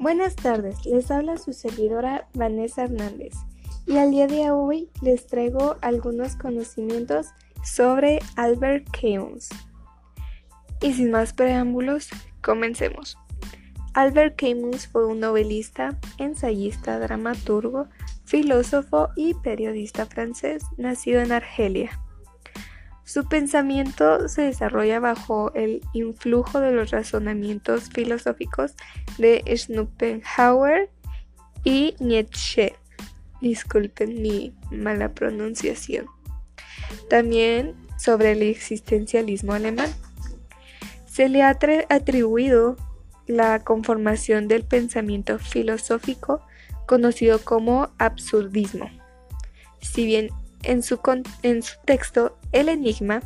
Buenas tardes, les habla su servidora Vanessa Hernández y al día de hoy les traigo algunos conocimientos sobre Albert Camus. Y sin más preámbulos, comencemos. Albert Camus fue un novelista, ensayista, dramaturgo, filósofo y periodista francés nacido en Argelia. Su pensamiento se desarrolla bajo el influjo de los razonamientos filosóficos de Schopenhauer y Nietzsche. Disculpen mi mala pronunciación. También sobre el existencialismo alemán. Se le ha atribuido la conformación del pensamiento filosófico conocido como absurdismo. Si bien en su, texto El Enigma,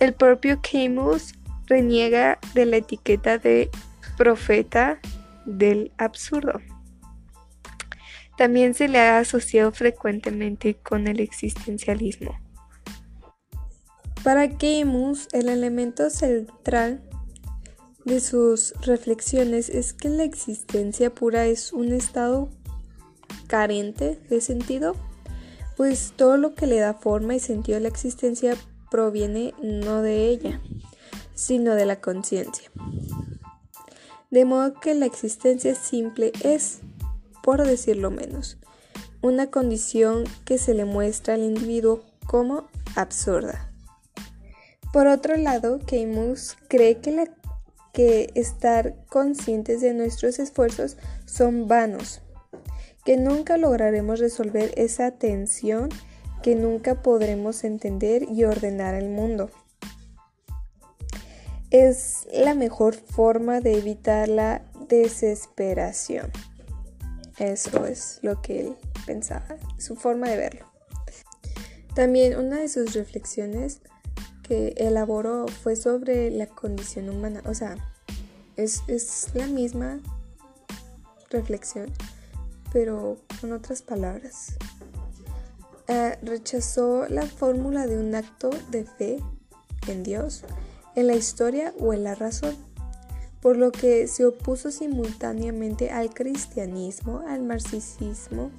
el propio Camus reniega de la etiqueta de profeta del absurdo. También se le ha asociado frecuentemente con el existencialismo. Para Camus, el elemento central de sus reflexiones es que la existencia pura es un estado carente de sentido pues todo lo que le da forma y sentido a la existencia proviene no de ella, sino de la conciencia. De modo que la existencia simple es, por decirlo menos, una condición que se le muestra al individuo como absurda. Por otro lado, Camus cree que, estar conscientes de nuestros esfuerzos son vanos, que nunca lograremos resolver esa tensión, que nunca podremos entender y ordenar el mundo. Es la mejor forma de evitar la desesperación. Eso es lo que él pensaba, su forma de verlo. También una de sus reflexiones que elaboró fue sobre la condición humana. O sea, es, es la misma reflexión pero con otras palabras. Eh, rechazó la fórmula de un acto de fe en Dios, en la historia o en la razón, por lo que se opuso simultáneamente al cristianismo, al marxismo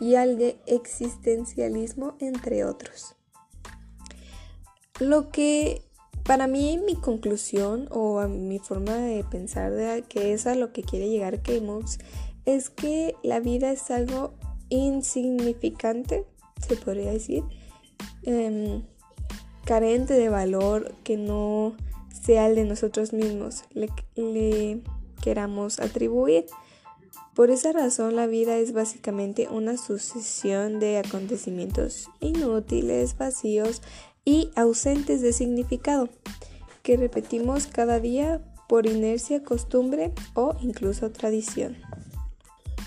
y al de existencialismo, entre otros. Lo que para mí mi conclusión o mi forma de pensar que es a lo que quiere llegar Camus es que la vida es algo insignificante, se podría decir, em, carente de valor, que no sea el de nosotros mismos, le, le queramos atribuir. Por esa razón la vida es básicamente una sucesión de acontecimientos inútiles, vacíos y ausentes de significado, que repetimos cada día por inercia, costumbre o incluso tradición.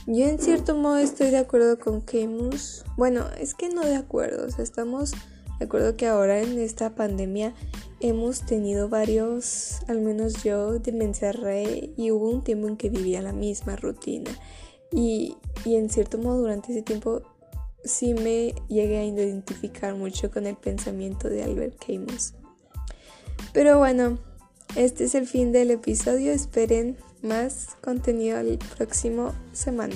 Yo en cierto modo estoy de acuerdo con Camus. Bueno, es que no de acuerdo. O sea, estamos de acuerdo que ahora en esta pandemia hemos tenido varios, al menos yo, me encerré y hubo un tiempo en que vivía la misma rutina. Y, y en cierto modo durante ese tiempo sí me llegué a identificar mucho con el pensamiento de Albert Camus. Pero bueno, este es el fin del episodio. Esperen más contenido el próximo semana.